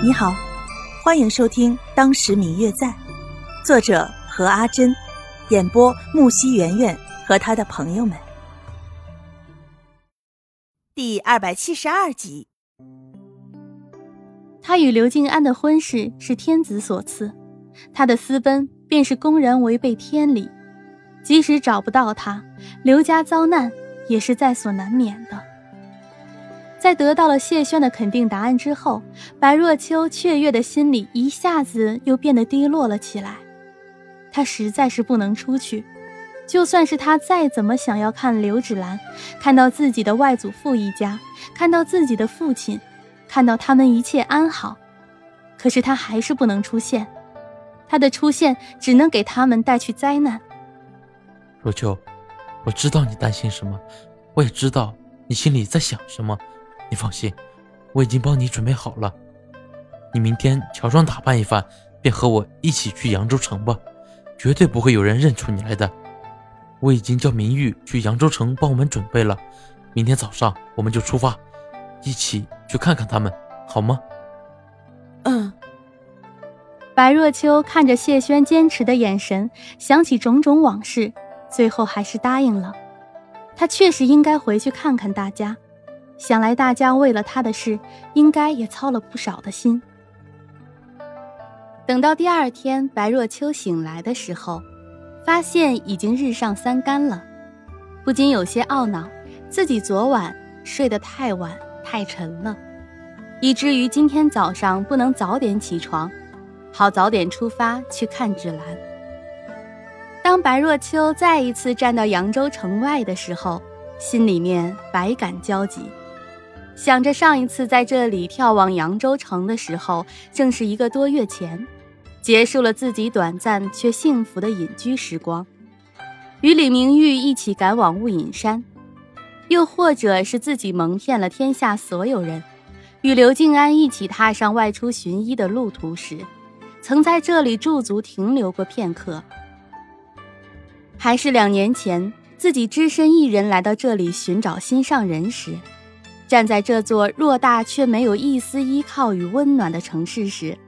你好，欢迎收听《当时明月在》，作者何阿珍，演播木西圆圆和他的朋友们。第二百七十二集。他与刘静安的婚事是天子所赐，他的私奔便是公然违背天理。即使找不到他，刘家遭难也是在所难免的。在得到了谢轩的肯定答案之后，白若秋雀跃的心里一下子又变得低落了起来。她实在是不能出去，就算是她再怎么想要看刘芷兰，看到自己的外祖父一家，看到自己的父亲，看到他们一切安好，可是她还是不能出现。她的出现只能给他们带去灾难。若秋，我知道你担心什么，我也知道你心里在想什么。你放心，我已经帮你准备好了。你明天乔装打扮一番，便和我一起去扬州城吧，绝对不会有人认出你来的。我已经叫明玉去扬州城帮我们准备了，明天早上我们就出发，一起去看看他们，好吗？嗯。白若秋看着谢轩坚持的眼神，想起种种往事，最后还是答应了。他确实应该回去看看大家。想来大家为了他的事，应该也操了不少的心。等到第二天白若秋醒来的时候，发现已经日上三竿了，不禁有些懊恼，自己昨晚睡得太晚太沉了，以至于今天早上不能早点起床，好早点出发去看芷兰。当白若秋再一次站到扬州城外的时候，心里面百感交集。想着上一次在这里眺望扬州城的时候，正是一个多月前，结束了自己短暂却幸福的隐居时光，与李明玉一起赶往雾隐山，又或者是自己蒙骗了天下所有人，与刘静安一起踏上外出寻医的路途时，曾在这里驻足停留过片刻，还是两年前自己只身一人来到这里寻找心上人时。站在这座偌大却没有一丝依靠与温暖的城市时，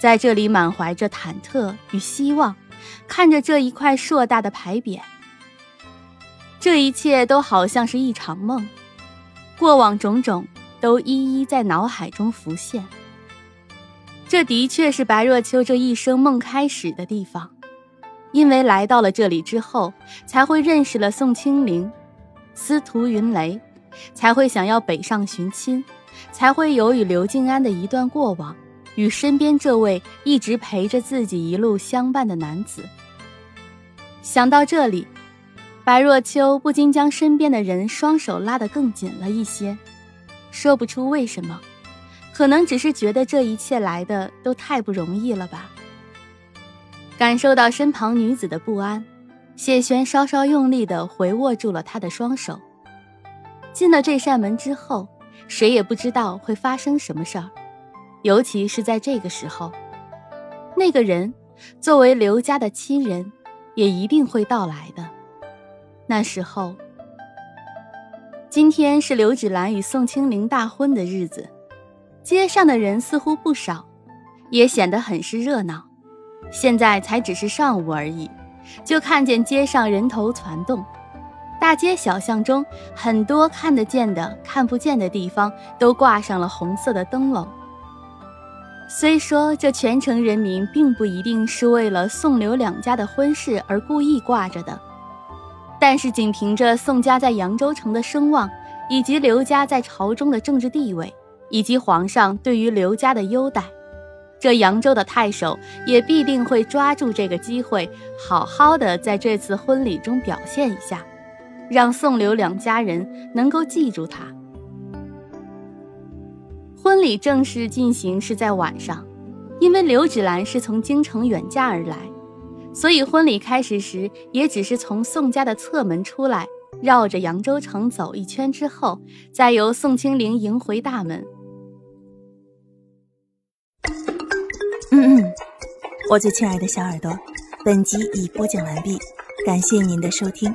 在这里满怀着忐忑与希望，看着这一块硕大的牌匾，这一切都好像是一场梦，过往种种都一一在脑海中浮现。这的确是白若秋这一生梦开始的地方，因为来到了这里之后，才会认识了宋清龄、司徒云雷。才会想要北上寻亲，才会有与刘静安的一段过往，与身边这位一直陪着自己一路相伴的男子。想到这里，白若秋不禁将身边的人双手拉得更紧了一些，说不出为什么，可能只是觉得这一切来的都太不容易了吧。感受到身旁女子的不安，谢轩稍稍用力地回握住了她的双手。进了这扇门之后，谁也不知道会发生什么事儿，尤其是在这个时候，那个人作为刘家的亲人，也一定会到来的。那时候，今天是刘芷兰与宋清灵大婚的日子，街上的人似乎不少，也显得很是热闹。现在才只是上午而已，就看见街上人头攒动。大街小巷中，很多看得见的、看不见的地方都挂上了红色的灯笼。虽说这全城人民并不一定是为了宋刘两家的婚事而故意挂着的，但是仅凭着宋家在扬州城的声望，以及刘家在朝中的政治地位，以及皇上对于刘家的优待，这扬州的太守也必定会抓住这个机会，好好的在这次婚礼中表现一下。让宋刘两家人能够记住他。婚礼正式进行是在晚上，因为刘芷兰是从京城远嫁而来，所以婚礼开始时也只是从宋家的侧门出来，绕着扬州城走一圈之后，再由宋清龄迎回大门。嗯嗯，我最亲爱的小耳朵，本集已播讲完毕，感谢您的收听。